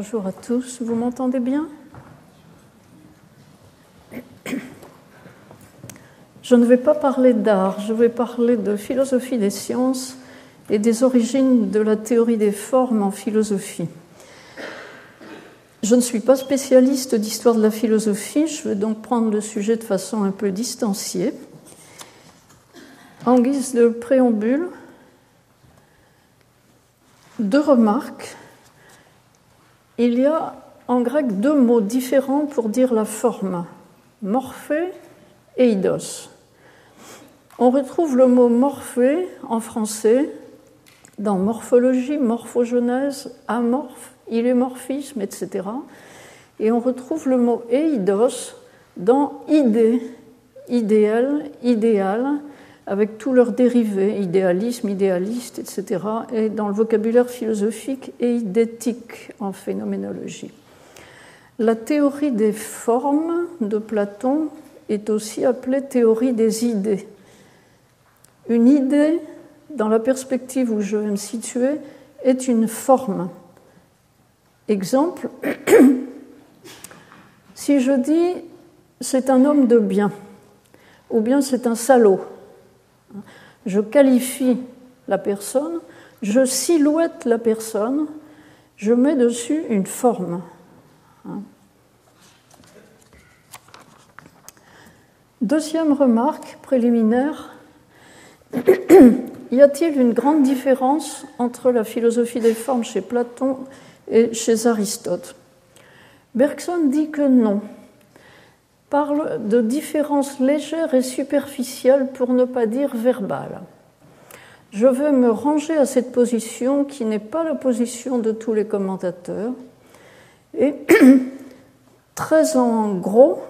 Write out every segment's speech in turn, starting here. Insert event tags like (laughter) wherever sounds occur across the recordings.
Bonjour à tous, vous m'entendez bien? Je ne vais pas parler d'art, je vais parler de philosophie des sciences et des origines de la théorie des formes en philosophie. Je ne suis pas spécialiste d'histoire de la philosophie, je vais donc prendre le sujet de façon un peu distanciée. En guise de préambule, deux remarques. Il y a en grec deux mots différents pour dire la forme, morphée et eidos. On retrouve le mot morphée en français dans morphologie, morphogenèse, amorphe, ilémorphisme, etc. Et on retrouve le mot eidos dans idée, idéal, idéal, avec tous leurs dérivés, idéalisme, idéaliste, etc., et dans le vocabulaire philosophique et idétique en phénoménologie. La théorie des formes de Platon est aussi appelée théorie des idées. Une idée, dans la perspective où je vais me situer, est une forme. Exemple, (coughs) si je dis c'est un homme de bien, ou bien c'est un salaud, je qualifie la personne, je silhouette la personne, je mets dessus une forme. Deuxième remarque préliminaire, (coughs) y a-t-il une grande différence entre la philosophie des formes chez Platon et chez Aristote? Bergson dit que non parle de différences légères et superficielles pour ne pas dire verbales. Je veux me ranger à cette position qui n'est pas la position de tous les commentateurs. Et (clears throat) très en gros,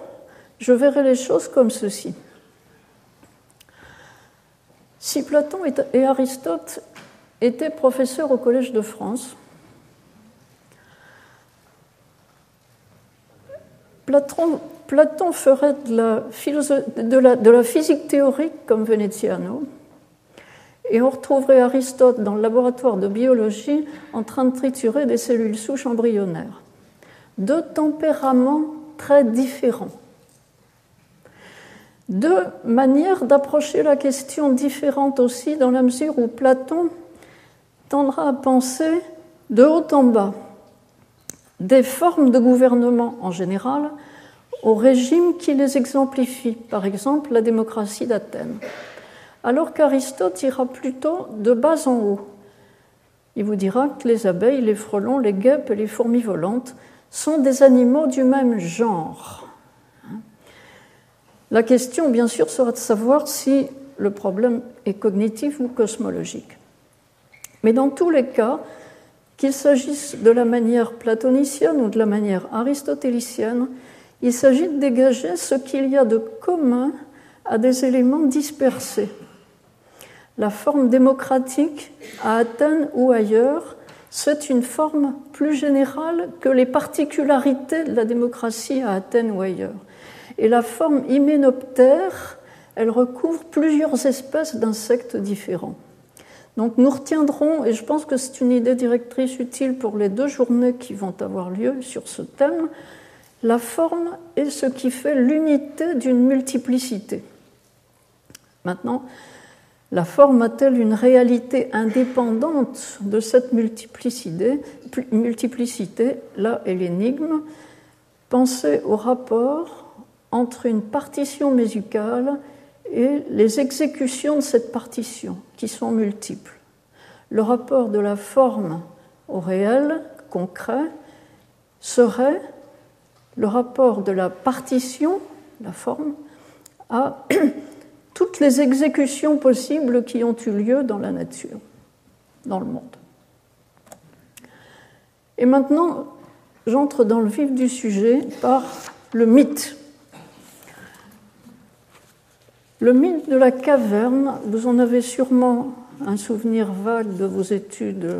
je verrai les choses comme ceci. Si Platon et Aristote étaient professeurs au Collège de France, Platon Platon ferait de la, physique théorique comme Veneziano, et on retrouverait Aristote dans le laboratoire de biologie en train de triturer des cellules souches embryonnaires. Deux tempéraments très différents. Deux manières d'approcher la question différentes aussi, dans la mesure où Platon tendra à penser de haut en bas des formes de gouvernement en général au régime qui les exemplifie, par exemple la démocratie d'Athènes. Alors qu'Aristote ira plutôt de bas en haut. Il vous dira que les abeilles, les frelons, les guêpes et les fourmis volantes sont des animaux du même genre. La question, bien sûr, sera de savoir si le problème est cognitif ou cosmologique. Mais dans tous les cas, qu'il s'agisse de la manière platonicienne ou de la manière aristotélicienne, il s'agit de dégager ce qu'il y a de commun à des éléments dispersés. La forme démocratique à Athènes ou ailleurs, c'est une forme plus générale que les particularités de la démocratie à Athènes ou ailleurs. Et la forme hyménoptère, elle recouvre plusieurs espèces d'insectes différents. Donc nous retiendrons, et je pense que c'est une idée directrice utile pour les deux journées qui vont avoir lieu sur ce thème, la forme est ce qui fait l'unité d'une multiplicité. Maintenant, la forme a-t-elle une réalité indépendante de cette multiplicité, Là est l'énigme. Pensez au rapport entre une partition musicale et les exécutions de cette partition, qui sont multiples. Le rapport de la forme au réel, concret, serait le rapport de la partition, la forme, à (clears throat) toutes les exécutions possibles qui ont eu lieu dans la nature, dans le monde. Et maintenant, j'entre dans le vif du sujet par le mythe. Le mythe de la caverne, vous en avez sûrement un souvenir vague de vos études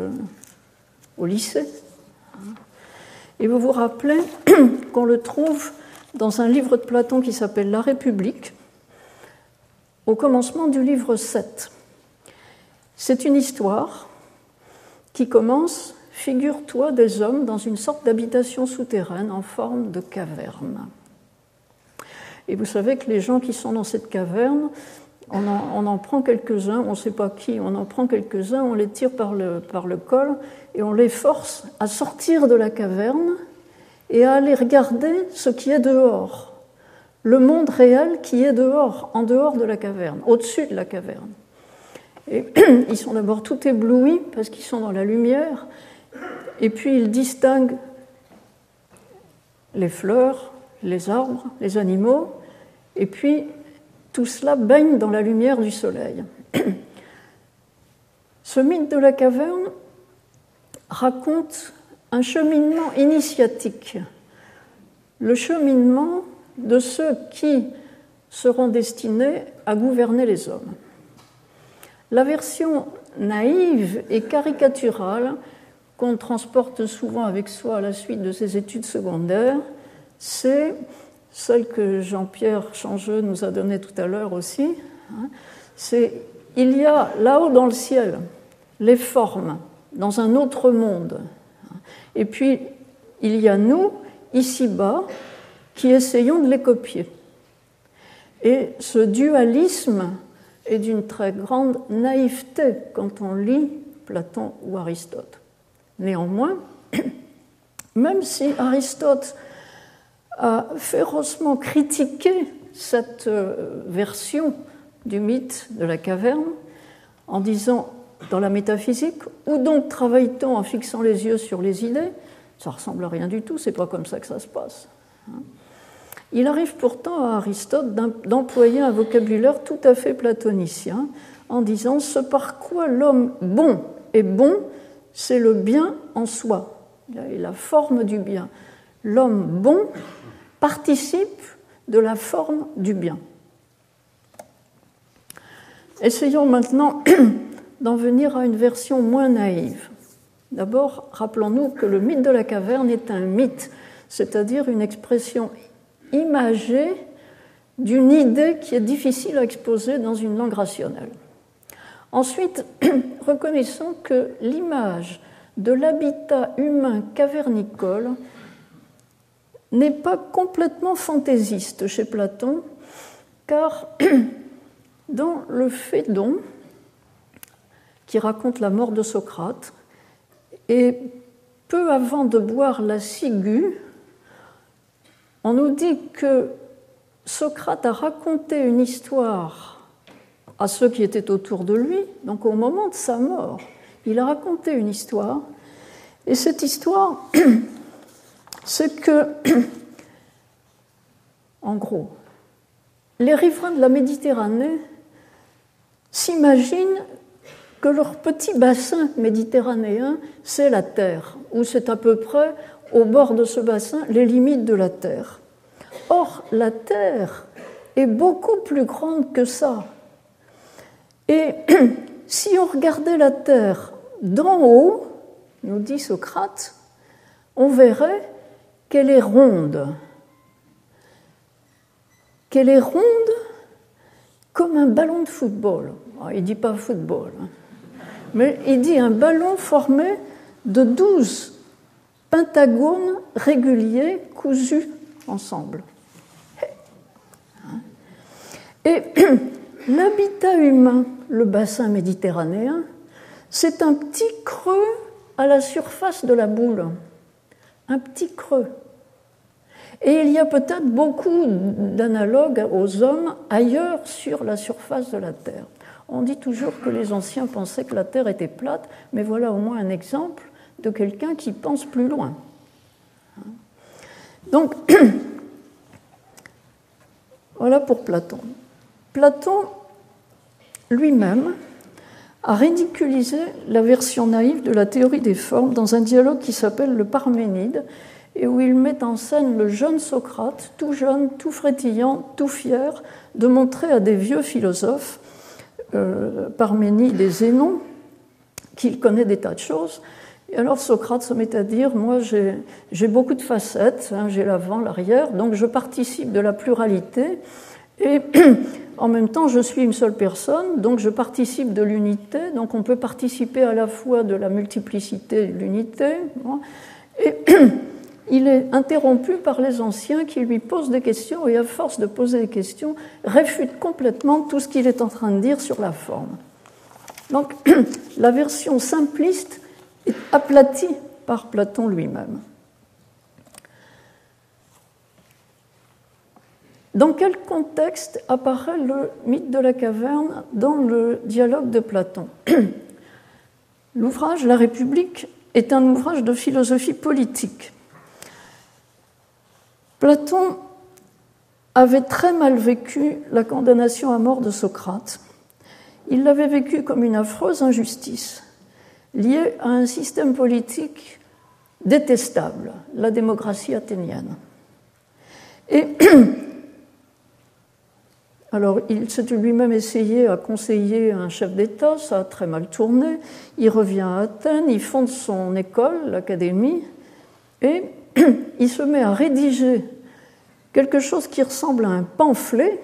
au lycée. Et vous vous rappelez (clears throat) qu'on le trouve dans un livre de Platon qui s'appelle La République, au commencement du livre 7. C'est une histoire qui commence figure-toi des hommes dans une sorte d'habitation souterraine en forme de caverne. Et vous savez que les gens qui sont dans cette caverne, on en, prend quelques-uns, on ne sait pas qui, on en prend quelques-uns, on les tire par le, col et on les force à sortir de la caverne et à aller regarder ce qui est dehors, le monde réel qui est dehors, en dehors de la caverne, au-dessus de la caverne. Et (clears throat) ils sont d'abord tout éblouis parce qu'ils sont dans la lumière, et puis ils distinguent les fleurs, les arbres, les animaux, et puis tout cela baigne dans la lumière du soleil. Ce mythe de la caverne raconte un cheminement initiatique, le cheminement de ceux qui seront destinés à gouverner les hommes. La version naïve et caricaturale qu'on transporte souvent avec soi à la suite de ses études secondaires, c'est celle que Jean-Pierre Changeux nous a donnée tout à l'heure aussi, hein, c'est il y a là-haut dans le ciel les formes dans un autre monde, et puis il y a nous ici-bas qui essayons de les copier. Et ce dualisme est d'une très grande naïveté quand on lit Platon ou Aristote. Néanmoins, (clears throat) même si Aristote a férocement critiqué cette euh, version du mythe de la caverne en disant dans la métaphysique, où donc travaille-t-on en fixant les yeux sur les idées? Ça ressemble à rien du tout, c'est pas comme ça que ça se passe. Hein. Il arrive pourtant à Aristote d'employer un vocabulaire tout à fait platonicien en disant ce par quoi l'homme bon est bon, c'est le bien en soi, et la forme du bien. L'homme bon participe de la forme du bien. Essayons maintenant (clears throat) d'en venir à une version moins naïve. D'abord, rappelons-nous que le mythe de la caverne est un mythe, c'est-à-dire une expression imagée d'une idée qui est difficile à exposer dans une langue rationnelle. Ensuite, (clears throat) reconnaissons que l'image de l'habitat humain cavernicole n'est pas complètement fantaisiste chez Platon, car (clears throat) dans le Phédon, qui raconte la mort de Socrate, et peu avant de boire la ciguë, on nous dit que Socrate a raconté une histoire à ceux qui étaient autour de lui, donc au moment de sa mort, il a raconté une histoire, et cette histoire (clears throat) c'est que, (clears throat) en gros, les riverains de la Méditerranée s'imaginent que leur petit bassin méditerranéen, c'est la Terre, ou c'est à peu près au bord de ce bassin les limites de la Terre. Or, la Terre est beaucoup plus grande que ça. Et (clears throat) si on regardait la Terre d'en haut, nous dit Socrate, on verrait qu'elle est ronde, qu'elle est ronde comme un ballon de football. Ah, il ne dit pas football, hein. mais il dit un ballon formé de douze pentagones réguliers cousus ensemble. Et (clears throat) l'habitat humain, le bassin méditerranéen, c'est un petit creux à la surface de la boule un petit creux. Et il y a peut-être beaucoup d'analogues aux hommes ailleurs sur la surface de la Terre. On dit toujours que les anciens pensaient que la Terre était plate, mais voilà au moins un exemple de quelqu'un qui pense plus loin. Donc, (clears throat) voilà pour Platon. Platon lui-même a ridiculisé la version naïve de la théorie des formes dans un dialogue qui s'appelle le Parménide, et où il met en scène le jeune Socrate, tout jeune, tout frétillant, tout fier, de montrer à des vieux philosophes, euh, Parménide et Zénon, qu'il connaît des tas de choses. Et alors Socrate se met à dire, moi j'ai beaucoup de facettes, hein, j'ai l'avant, l'arrière, donc je participe de la pluralité, Et (clears throat) en même temps, je suis une seule personne, donc je participe de l'unité, donc on peut participer à la fois de la multiplicité et de l'unité. Et (clears throat) il est interrompu par les anciens qui lui posent des questions et à force de poser des questions, réfute complètement tout ce qu'il est en train de dire sur la forme. Donc (clears throat) la version simpliste est aplatie par Platon lui-même. Dans quel contexte apparaît le mythe de la caverne dans le dialogue de Platon? (clears throat) L'ouvrage La République est un ouvrage de philosophie politique. Platon avait très mal vécu la condamnation à mort de Socrate. Il l'avait vécu comme une affreuse injustice liée à un système politique détestable, la démocratie athénienne. Et (clears throat) Alors, il s'est lui-même essayé à conseiller un chef d'État, ça a très mal tourné. Il revient à Athènes, il fonde son école, l'académie, et (clears throat) il se met à rédiger quelque chose qui ressemble à un pamphlet,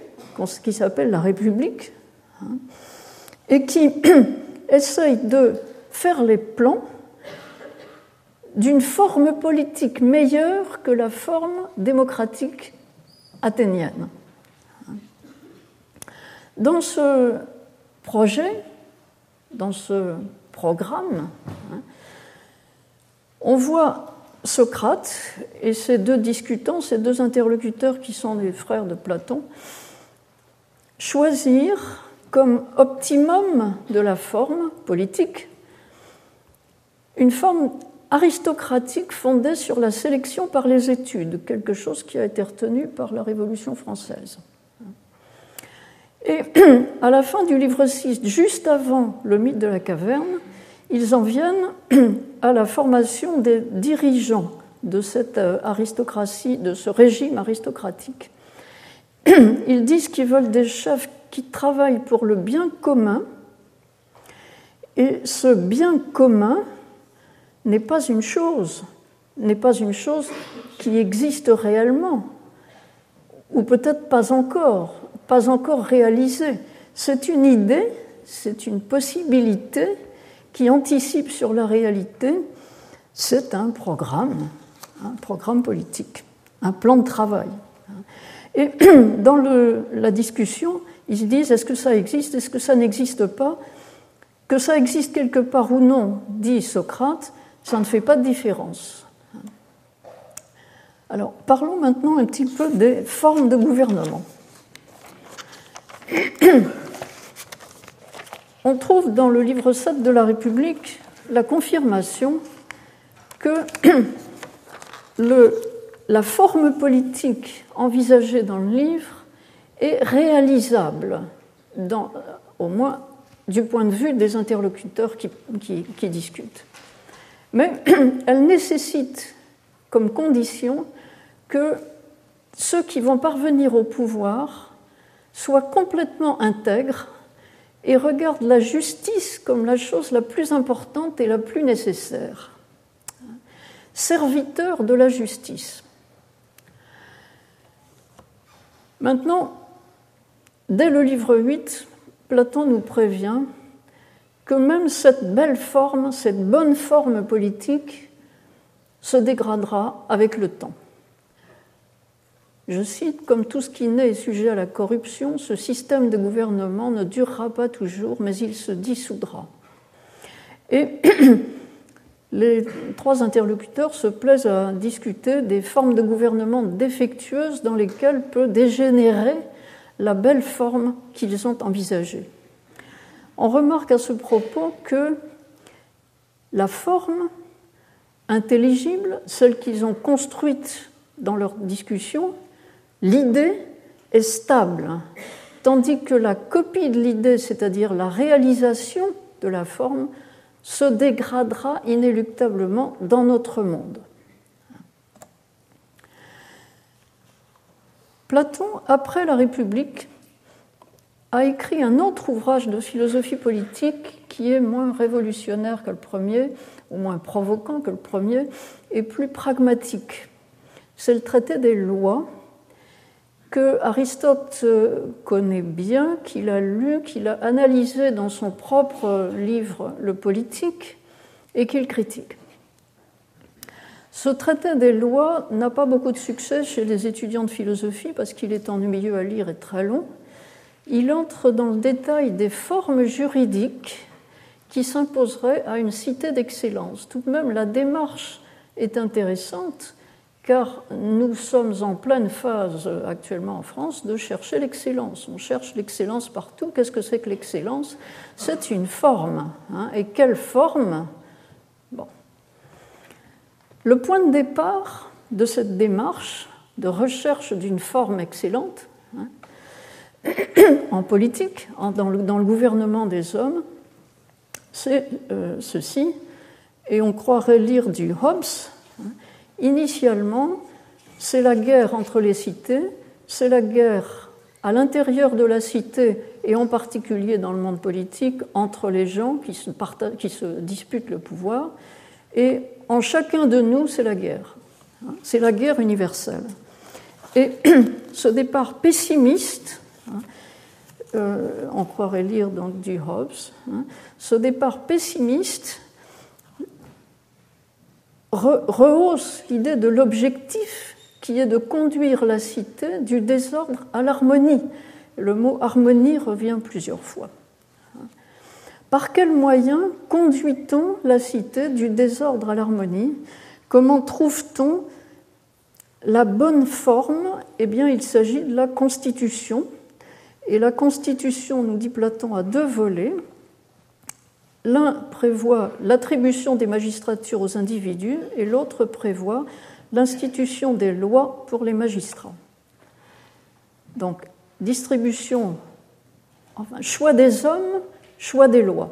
qui s'appelle La République, hein, et qui (clears throat) essaye de faire les plans d'une forme politique meilleure que la forme démocratique athénienne. Dans ce projet, dans ce programme, hein, on voit Socrate et ses deux discutants, ces deux interlocuteurs qui sont des frères de Platon, choisir comme optimum de la forme politique une forme aristocratique fondée sur la sélection par les études, quelque chose qui a été retenu par la Révolution française. Et (clears throat) à la fin du livre 6, juste avant le mythe de la caverne, ils en viennent (clears throat) à la formation des dirigeants de cette euh, aristocratie, de ce régime aristocratique. (clears throat) Ils disent qu'ils veulent des chefs qui travaillent pour le bien commun, et ce bien commun n'est pas une chose, n'est pas une chose qui existe réellement, ou peut-être pas encore pas encore réalisé. C'est une idée, c'est une possibilité qui anticipe sur la réalité. C'est un programme, un programme politique, un plan de travail. Et (clears throat) dans la discussion, ils se disent est-ce que ça existe, est-ce que ça n'existe pas? Que ça existe quelque part ou non, dit Socrate, ça ne fait pas de différence. Alors parlons maintenant un petit peu des formes de gouvernement. (clears throat) On trouve dans le livre 7 de la République la confirmation que (clears throat) la forme politique envisagée dans le livre est réalisable, dans, au moins du point de vue des interlocuteurs qui, discutent. Mais (clears throat) elle nécessite comme condition que ceux qui vont parvenir au pouvoir soit complètement intègre et regarde la justice comme la chose la plus importante et la plus nécessaire. Serviteur de la justice. Maintenant, dès le livre 8, Platon nous prévient que même cette belle forme, cette bonne forme politique, se dégradera avec le temps. Je cite, comme tout ce qui naît est sujet à la corruption, ce système de gouvernement ne durera pas toujours, mais il se dissoudra. Et (clears throat) les trois interlocuteurs se plaisent à discuter des formes de gouvernement défectueuses dans lesquelles peut dégénérer la belle forme qu'ils ont envisagée. On remarque à ce propos que la forme intelligible, celle qu'ils ont construite dans leur discussion, l'idée est stable, tandis que la copie de l'idée, c'est-à-dire la réalisation de la forme, se dégradera inéluctablement dans notre monde. Platon, après la République, a écrit un autre ouvrage de philosophie politique qui est moins révolutionnaire que le premier, ou moins provoquant que le premier, et plus pragmatique. C'est le traité des lois, que Aristote connaît bien, qu'il a lu, qu'il a analysé dans son propre livre Le politique et qu'il critique. Ce traité des lois n'a pas beaucoup de succès chez les étudiants de philosophie parce qu'il est ennuyeux à lire et très long. Il entre dans le détail des formes juridiques qui s'imposeraient à une cité d'excellence. Tout de même, la démarche est intéressante car nous sommes en pleine phase actuellement en France de chercher l'excellence. On cherche l'excellence partout. Qu'est-ce que c'est que l'excellence? C'est une forme. Hein. Et quelle forme? Le point de départ de cette démarche de recherche d'une forme excellente hein, (coughs) en politique, dans, le, gouvernement des hommes, c'est euh, ceci, et on croirait lire du Hobbes, Initialement, c'est la guerre entre les cités, c'est la guerre à l'intérieur de la cité et en particulier dans le monde politique entre les gens qui se, disputent le pouvoir. Et en chacun de nous, c'est la guerre. C'est la guerre universelle. Et (clears throat) ce départ pessimiste, hein, euh, on croirait lire donc du Hobbes, hein, ce départ pessimiste rehausse l'idée de l'objectif qui est de conduire la cité du désordre à l'harmonie. Le mot harmonie revient plusieurs fois. Par quels moyens conduit-on la cité du désordre à l'harmonie? Comment trouve-t-on la bonne forme? Eh bien, il s'agit de la constitution. Et la constitution, nous dit Platon, a deux volets. L'un prévoit l'attribution des magistratures aux individus et l'autre prévoit l'institution des lois pour les magistrats. Donc, distribution, enfin, choix des hommes, choix des lois.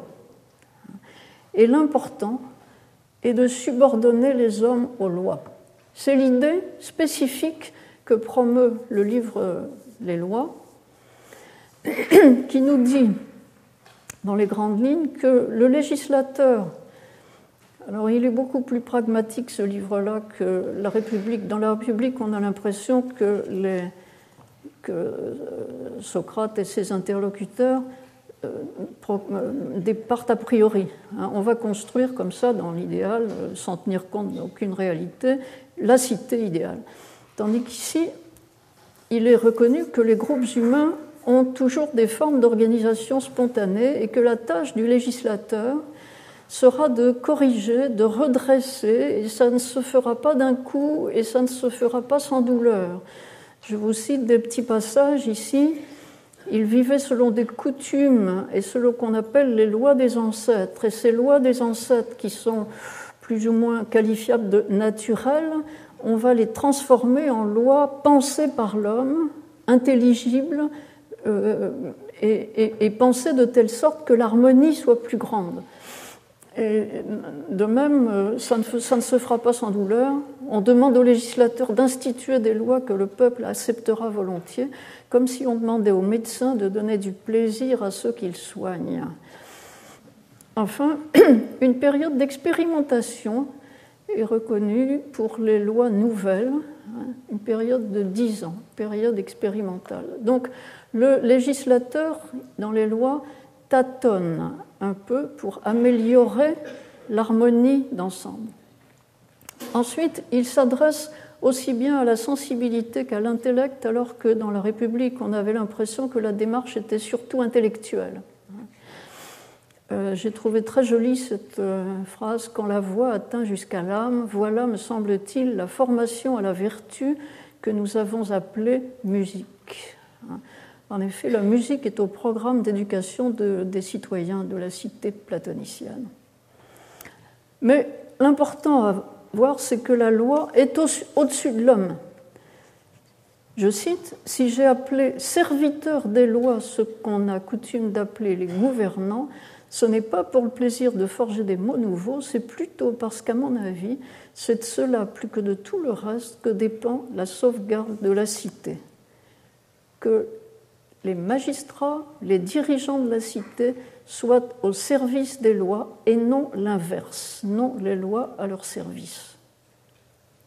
Et l'important est de subordonner les hommes aux lois. C'est l'idée spécifique que promeut le livre Les lois, qui nous dit dans les grandes lignes que le législateur, alors il est beaucoup plus pragmatique ce livre-là que la République. Dans la République, on a l'impression que, euh, Socrate et ses interlocuteurs euh, euh, partent a priori. Hein. On va construire comme ça, dans l'idéal, sans tenir compte d'aucune réalité, la cité idéale. Tandis qu'ici, il est reconnu que les groupes humains ont toujours des formes d'organisation spontanée et que la tâche du législateur sera de corriger, de redresser, et ça ne se fera pas d'un coup et ça ne se fera pas sans douleur. Je vous cite des petits passages ici. Il vivait selon des coutumes et selon qu'on appelle les lois des ancêtres. Et ces lois des ancêtres qui sont plus ou moins qualifiables de naturelles, on va les transformer en lois pensées par l'homme, intelligibles, euh, et, penser de telle sorte que l'harmonie soit plus grande. De même, euh, ça ne, se fera pas sans douleur. On demande aux législateurs d'instituer des lois que le peuple acceptera volontiers, comme si on demandait aux médecins de donner du plaisir à ceux qu'ils soignent. Enfin, (clears throat) une période d'expérimentation est reconnue pour les lois nouvelles, hein, une période de dix ans, période expérimentale. Donc, le législateur, dans les lois, tâtonne un peu pour améliorer l'harmonie d'ensemble. Ensuite, il s'adresse aussi bien à la sensibilité qu'à l'intellect, alors que dans la République, on avait l'impression que la démarche était surtout intellectuelle. Euh, j'ai trouvé très jolie cette euh, phrase Quand la voix atteint jusqu'à l'âme, voilà, me semble-t-il, la formation à la vertu que nous avons appelée musique. En effet, la musique est au programme d'éducation des citoyens de la cité platonicienne. Mais l'important à voir, c'est que la loi est au-dessus de l'homme. Je cite, Si j'ai appelé serviteurs des lois ce qu'on a coutume d'appeler les gouvernants, ce n'est pas pour le plaisir de forger des mots nouveaux, c'est plutôt parce qu'à mon avis, c'est de cela plus que de tout le reste que dépend la sauvegarde de la cité. Les magistrats, les dirigeants de la cité soient au service des lois et non l'inverse, non les lois à leur service.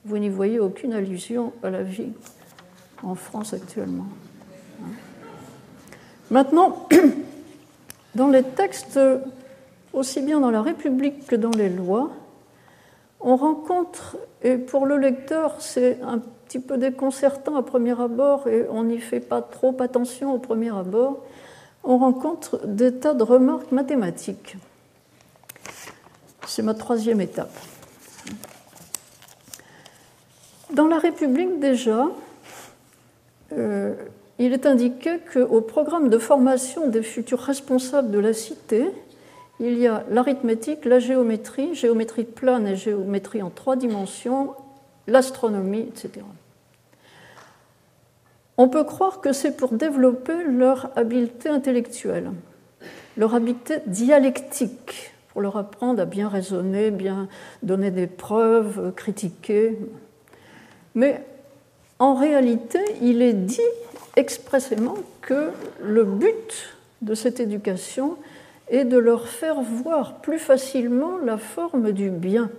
Vous n'y voyez aucune allusion à la vie en France actuellement. Maintenant, (clears throat) dans les textes, aussi bien dans la République que dans les lois, on rencontre, et pour le lecteur c'est un petit peu déconcertant à premier abord et on n'y fait pas trop attention au premier abord, on rencontre des tas de remarques mathématiques. C'est ma troisième étape. Dans la République déjà, euh, il est indiqué qu'au programme de formation des futurs responsables de la cité, il y a l'arithmétique, la géométrie, géométrie plane et géométrie en trois dimensions, l'astronomie, etc. On peut croire que c'est pour développer leur habileté intellectuelle, leur habileté dialectique, pour leur apprendre à bien raisonner, bien donner des preuves, critiquer. Mais en réalité, il est dit expressément que le but de cette éducation est de leur faire voir plus facilement la forme du bien.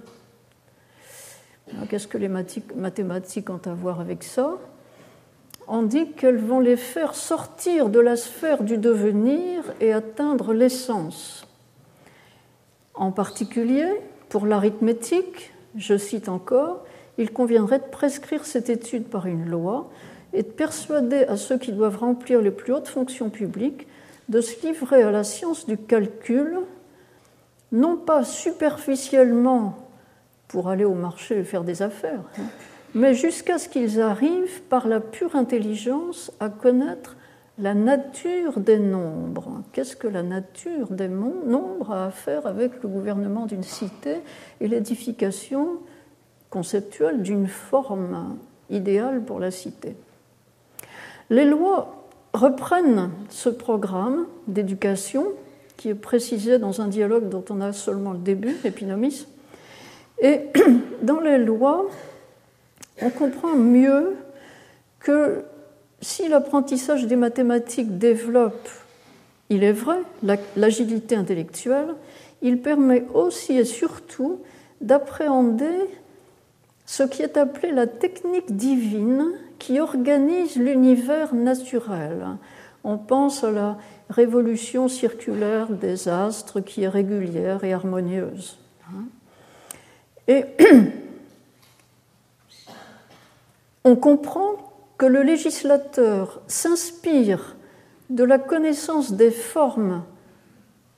Qu'est-ce que les mathématiques ont à voir avec ça? On dit qu'elles vont les faire sortir de la sphère du devenir et atteindre l'essence. En particulier, pour l'arithmétique, je cite encore, il conviendrait de prescrire cette étude par une loi et de persuader à ceux qui doivent remplir les plus hautes fonctions publiques de se livrer à la science du calcul, non pas superficiellement pour aller au marché et faire des affaires, hein, mais jusqu'à ce qu'ils arrivent par la pure intelligence à connaître la nature des nombres. Qu'est-ce que la nature des nombres a à faire avec le gouvernement d'une cité et l'édification conceptuelle d'une forme idéale pour la cité? Les lois reprennent ce programme d'éducation qui est précisé dans un dialogue dont on a seulement le début, Épinomis. Et (clears throat) dans les lois, on comprend mieux que si l'apprentissage des mathématiques développe, il est vrai, l'agilité intellectuelle, il permet aussi et surtout d'appréhender ce qui est appelé la technique divine qui organise l'univers naturel. On pense à la révolution circulaire des astres qui est régulière et harmonieuse. Et (clears throat) on comprend que le législateur s'inspire de la connaissance des formes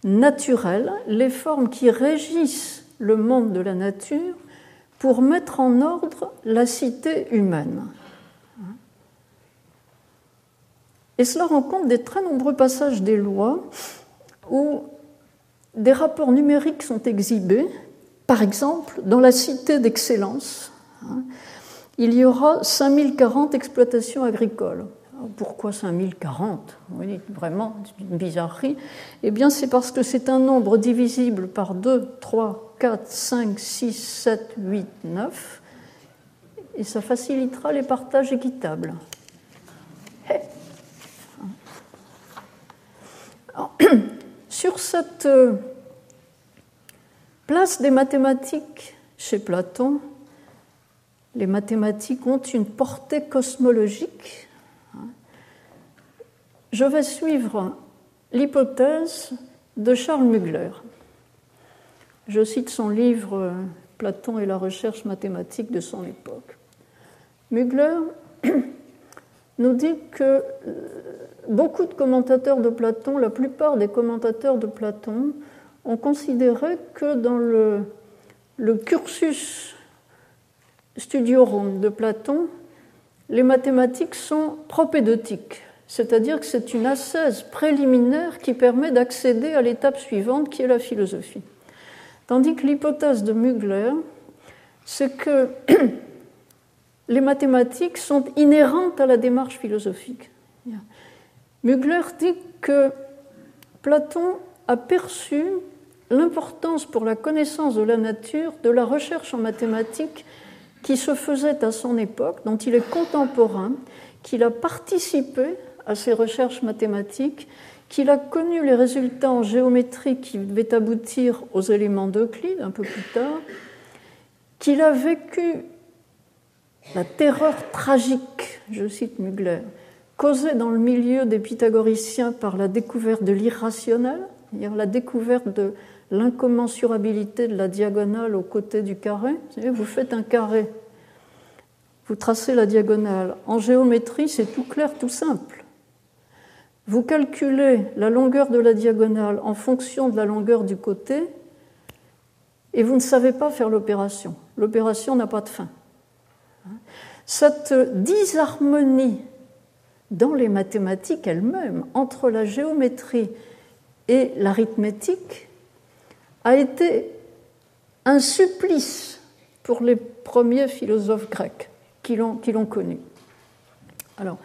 naturelles, les formes qui régissent le monde de la nature, pour mettre en ordre la cité humaine. Et cela rencontre des très nombreux passages des lois où des rapports numériques sont exhibés. Par exemple, dans la cité d'excellence, hein, il y aura 5040 exploitations agricoles. pourquoi 5040 Oui, vraiment, une bizarrerie. Eh bien, c'est parce que c'est un nombre divisible par 2, 3, 4, 5, 6, 7, 8, 9, et ça facilitera les partages équitables. (clears throat) sur cette euh, place des mathématiques chez Platon, les mathématiques ont une portée cosmologique. Je vais suivre l'hypothèse de Charles Mugler. Je cite son livre Platon et la recherche mathématique de son époque. Mugler (clears throat) nous dit que euh, beaucoup de commentateurs de Platon, la plupart des commentateurs de Platon, ont considéré que dans le cursus studiorum de Platon, les mathématiques sont propédotiques, c'est-à-dire que c'est une ascèse préliminaire qui permet d'accéder à l'étape suivante qui est la philosophie. Tandis que l'hypothèse de Mugler, c'est que (clears throat) les mathématiques sont inhérentes à la démarche philosophique. Mugler dit que Platon a perçu l'importance pour la connaissance de la nature de la recherche en mathématiques qui se faisait à son époque, dont il est contemporain, qu'il a participé à ces recherches mathématiques, qu'il a connu les résultats en géométrie qui devaient aboutir aux éléments d'Euclide un peu plus tard, qu'il a vécu la terreur tragique, je cite Mugler, causée dans le milieu des pythagoriciens par la découverte de l'irrationnel, c'est-à-dire la découverte de l'incommensurabilité de la diagonale aux côtés du carré. Vous faites un carré, vous tracez la diagonale. En géométrie, c'est tout clair, tout simple. Vous calculez la longueur de la diagonale en fonction de la longueur du côté et vous ne savez pas faire l'opération. L'opération n'a pas de fin. Cette disharmonie dans les mathématiques elles-mêmes entre la géométrie et l'arithmétique a été un supplice pour les premiers philosophes grecs qui l'ont connu. Alors,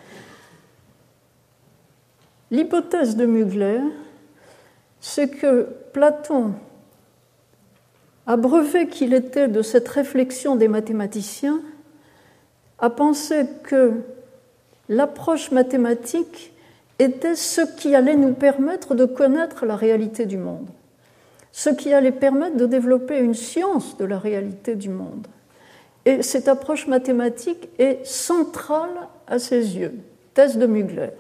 l'hypothèse de Mugler, c'est que Platon, abreuvé qu'il était de cette réflexion des mathématiciens, a pensé que l'approche mathématique était ce qui allait nous permettre de connaître la réalité du monde, ce qui allait permettre de développer une science de la réalité du monde. Et cette approche mathématique est centrale à ses yeux. Thèse de Mugler.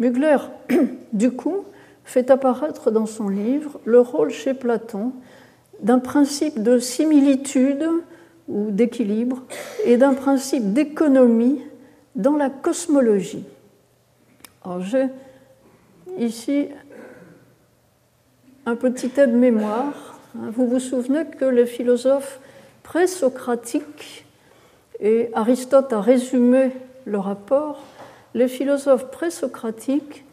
Mugler, (clears throat) du coup, fait apparaître dans son livre le rôle chez Platon d'un principe de similitude ou d'équilibre et d'un principe d'économie dans la cosmologie. Alors j'ai ici un petit aide-mémoire. Vous vous souvenez que les philosophes présocratiques, et Aristote a résumé le rapport, les philosophes présocratiques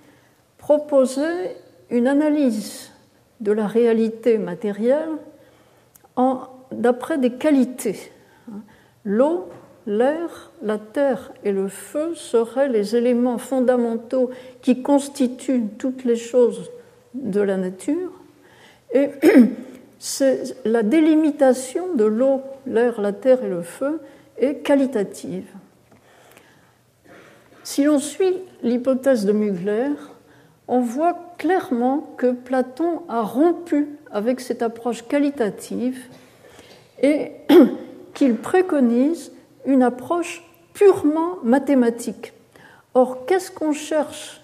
proposaient une analyse de la réalité matérielle d'après des qualités. L'eau, l'air, la terre et le feu seraient les éléments fondamentaux qui constituent toutes les choses de la nature. Et (clears throat) la délimitation de l'eau, l'air, la terre et le feu est qualitative. Si l'on suit l'hypothèse de Mugler, on voit clairement que Platon a rompu avec cette approche qualitative et (clears throat) qu'il préconise une approche purement mathématique. Or, qu'est-ce qu'on cherche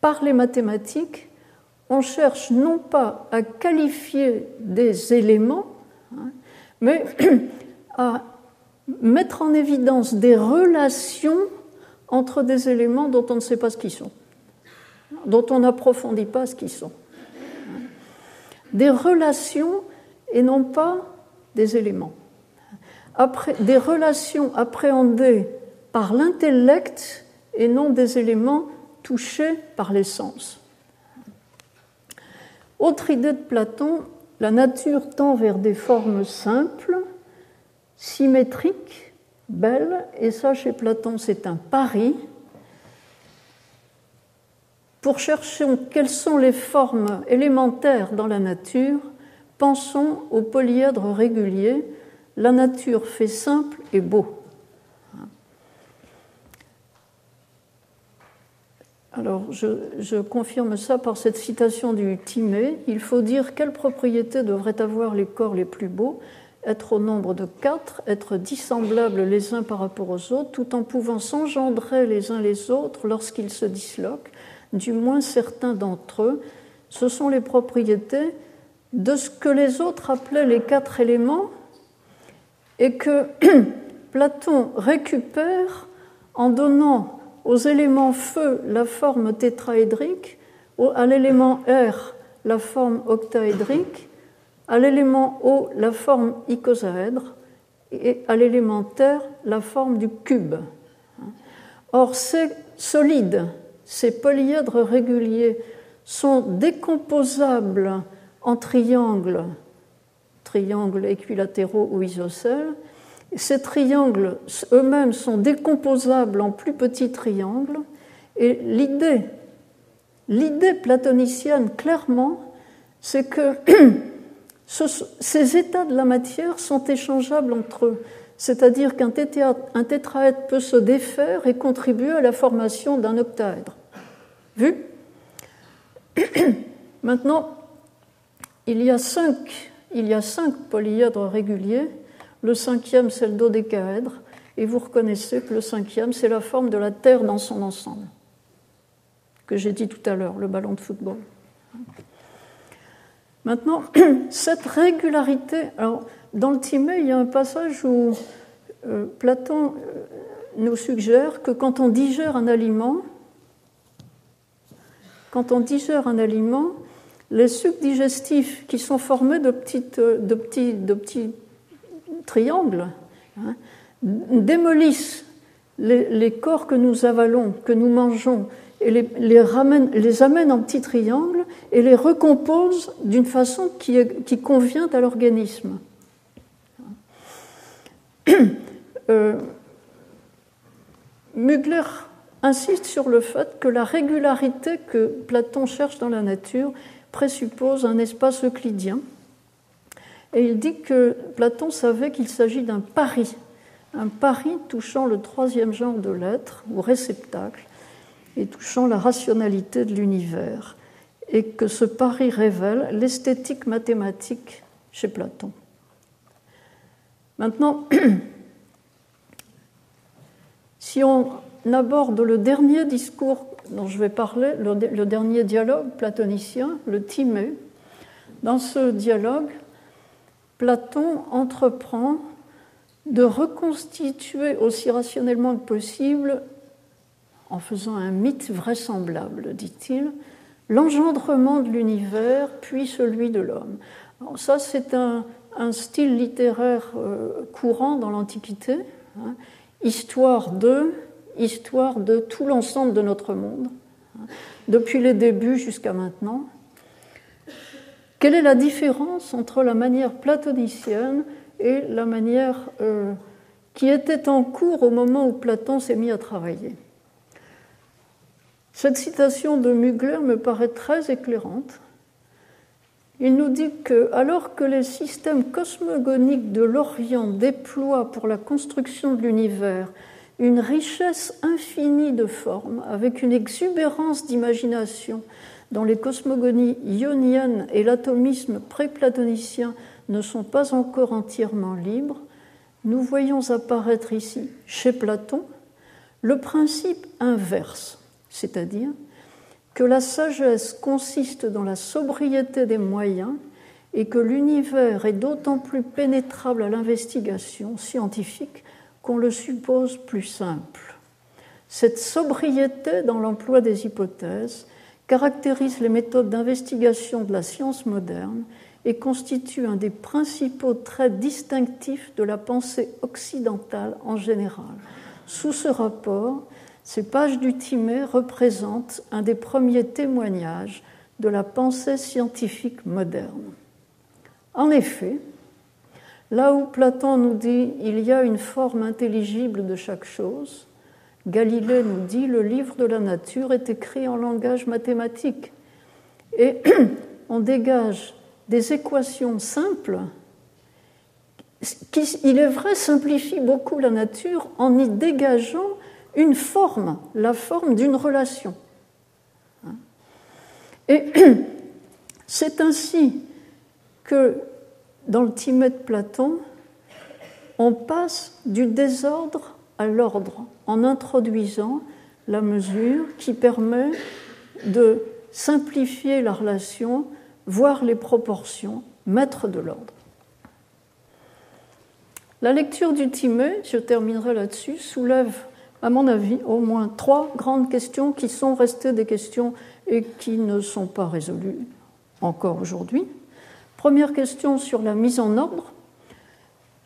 par les mathématiques? On cherche non pas à qualifier des éléments, hein, mais (clears throat) à mettre en évidence des relations entre des éléments dont on ne sait pas ce qu'ils sont dont on n'approfondit pas ce qu'ils sont. Des relations et non pas des éléments. Des relations appréhendées par l'intellect et non des éléments touchés par les sens. Autre idée de Platon, la nature tend vers des formes simples, symétriques, belles, et ça chez Platon c'est un pari, pour chercher quelles sont les formes élémentaires dans la nature, pensons au polyèdre régulier. La nature fait simple et beau. Alors, je, confirme ça par cette citation du Timée. Il faut dire quelles propriétés devraient avoir les corps les plus beaux être au nombre de quatre, être dissemblables les uns par rapport aux autres, tout en pouvant s'engendrer les uns les autres lorsqu'ils se disloquent, du moins certains d'entre eux, ce sont les propriétés de ce que les autres appelaient les quatre éléments et que (clears throat) Platon récupère en donnant aux éléments feu la forme tétraédrique, à l'élément air la forme octaédrique, à l'élément eau la forme icosaèdre et à l'élément terre la forme du cube. Or, c'est solide ces polyèdres réguliers sont décomposables en triangles, triangles équilatéraux ou isocèles. Ces triangles eux-mêmes sont décomposables en plus petits triangles. Et l'idée, l'idée platonicienne, clairement, c'est que (clears throat) ces états de la matière sont échangeables entre eux. C'est-à-dire qu'un tétraèdre peut se défaire et contribuer à la formation d'un octaèdre. Vu? (clears throat) Maintenant, il y, a cinq, il y a cinq polyèdres réguliers. Le cinquième, c'est le dodécaèdre. Et vous reconnaissez que le cinquième, c'est la forme de la Terre dans son ensemble, que j'ai dit tout à l'heure, le ballon de football. Maintenant, (clears throat) cette régularité, alors dans le Timée, il y a un passage où euh, Platon euh, nous suggère que quand on digère un aliment, quand on digère un aliment, les sucs digestifs qui sont formés de, petites, petits, de petits, triangles hein, démolissent les, corps que nous avalons, que nous mangeons, et les, amènent en petits triangles et les recomposent d'une façon qui, qui, convient à l'organisme. (coughs) Euh, Mugler insiste sur le fait que la régularité que Platon cherche dans la nature présuppose un espace euclidien. Et il dit que Platon savait qu'il s'agit d'un pari, un pari touchant le troisième genre de l'être, ou réceptacle, et touchant la rationalité de l'univers, et que ce pari révèle l'esthétique mathématique chez Platon. Maintenant, (clears throat) si on aborde le dernier discours dont je vais parler, le, dernier dialogue platonicien, le Timée, dans ce dialogue, Platon entreprend de reconstituer aussi rationnellement que possible, en faisant un mythe vraisemblable, dit-il, l'engendrement de l'univers, puis celui de l'homme. Ça, c'est un, style littéraire euh, courant dans l'Antiquité. Hein histoire de, histoire de tout l'ensemble de notre monde, hein, depuis les débuts jusqu'à maintenant. Quelle est la différence entre la manière platonicienne et la manière euh, qui était en cours au moment où Platon s'est mis à travailler? Cette citation de Mugler me paraît très éclairante. Il nous dit que, alors que les systèmes cosmogoniques de l'Orient déploient pour la construction de l'univers une richesse infinie de formes, avec une exubérance d'imagination dont les cosmogonies ioniennes et l'atomisme pré-platonicien ne sont pas encore entièrement libres, nous voyons apparaître ici, chez Platon, le principe inverse, c'est-à-dire que la sagesse consiste dans la sobriété des moyens et que l'univers est d'autant plus pénétrable à l'investigation scientifique qu'on le suppose plus simple. Cette sobriété dans l'emploi des hypothèses caractérise les méthodes d'investigation de la science moderne et constitue un des principaux traits distinctifs de la pensée occidentale en général. Sous ce rapport, ces pages du Timée représentent un des premiers témoignages de la pensée scientifique moderne. En effet, là où Platon nous dit il y a une forme intelligible de chaque chose, Galilée nous dit le livre de la nature est écrit en langage mathématique et (clears throat) on dégage des équations simples qui, il est vrai, simplifient beaucoup la nature en y dégageant une forme, la forme d'une relation. Et (clears throat) c'est ainsi que dans le Timée de Platon, on passe du désordre à l'ordre en introduisant la mesure qui permet de simplifier la relation, voir les proportions, mettre de l'ordre. La lecture du Timée, je terminerai là-dessus, soulève à mon avis, au moins trois grandes questions qui sont restées des questions et qui ne sont pas résolues encore aujourd'hui. Première question sur la mise en ordre.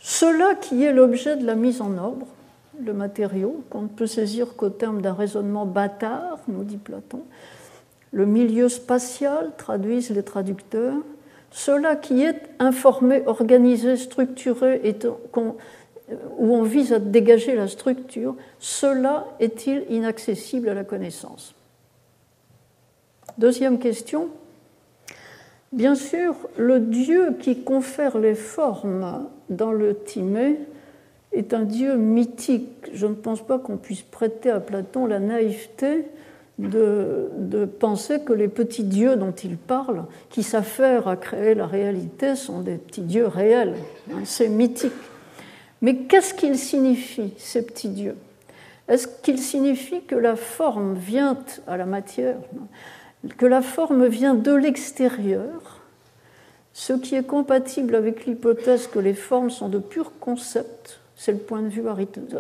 Cela qui est l'objet de la mise en ordre, le matériau, qu'on ne peut saisir qu'au terme d'un raisonnement bâtard, nous dit Platon, le milieu spatial, traduisent les traducteurs, cela qui est informé, organisé, structuré, et où on vise à dégager la structure, cela est-il inaccessible à la connaissance? Deuxième question. Bien sûr, le Dieu qui confère les formes dans le Timée est un Dieu mythique. Je ne pense pas qu'on puisse prêter à Platon la naïveté de, penser que les petits dieux dont il parle, qui s'affairent à créer la réalité, sont des petits dieux réels. C'est mythique. Mais qu'est-ce qu'ils signifient, ces petits dieux? Est-ce qu'ils signifient que la forme vient à la matière, que la forme vient de l'extérieur, ce qui est compatible avec l'hypothèse que les formes sont de purs concepts, c'est le point de vue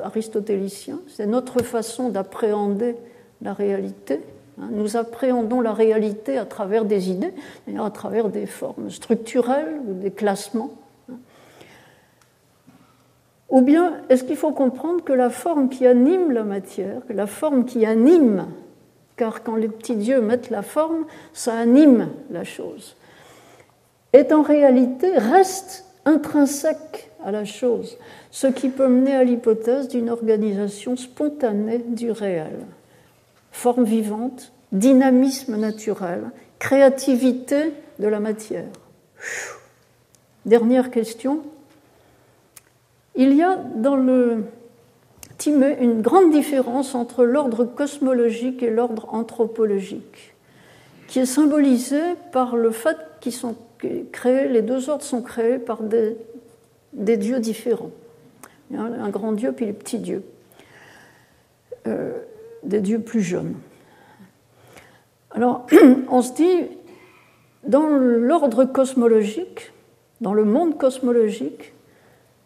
aristotélicien, c'est notre façon d'appréhender la réalité. Hein. Nous appréhendons la réalité à travers des idées, à travers des formes structurelles ou des classements. Ou bien est-ce qu'il faut comprendre que la forme qui anime la matière, que la forme qui anime, car quand les petits dieux mettent la forme, ça anime la chose, est en réalité, reste intrinsèque à la chose, ce qui peut mener à l'hypothèse d'une organisation spontanée du réel. Forme vivante, dynamisme naturel, créativité de la matière. Dernière question, il y a dans le Timée une grande différence entre l'ordre cosmologique et l'ordre anthropologique, qui est symbolisé par le fait qu'ils sont créés, les deux ordres sont créés par des, dieux différents. Un grand dieu puis les petits dieux, euh, des dieux plus jeunes. Alors, (clears throat) on se dit, dans l'ordre cosmologique, dans le monde cosmologique,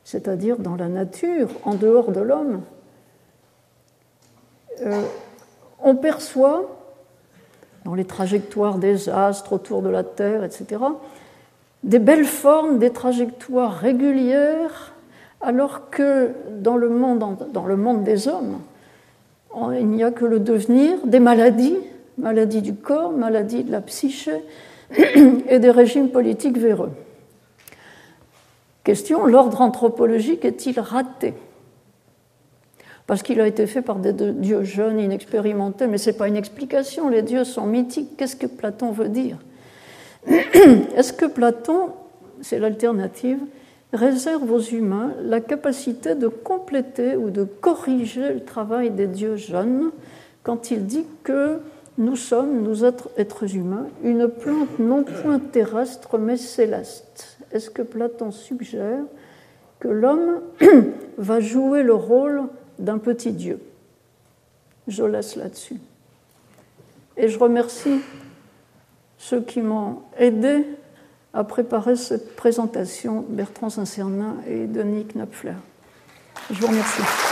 c'est-à-dire dans la nature, en dehors de l'homme, euh, on perçoit, dans les trajectoires des astres autour de la Terre, etc., des belles formes, des trajectoires régulières, alors que dans le monde, des hommes, il n'y a que le devenir, des maladies, maladies du corps, maladies de la psyché, (clears throat) et des régimes politiques véreux. Question, l'ordre anthropologique est-il raté? Parce qu'il a été fait par des dieux jeunes, inexpérimentés, mais ce n'est pas une explication, les dieux sont mythiques. Qu'est-ce que Platon veut dire? (clears throat) Est-ce que Platon, c'est l'alternative, réserve aux humains la capacité de compléter ou de corriger le travail des dieux jeunes quand il dit que nous sommes, nous êtres êtres humains, une plante non point terrestre mais céleste? Est-ce que Platon suggère que l'homme (clears throat) va jouer le rôle d'un petit Dieu? Je laisse là-dessus. Et je remercie ceux qui m'ont aidé à préparer cette présentation, Bertrand Saint-Cernin et Denis Knapfler. Je vous remercie.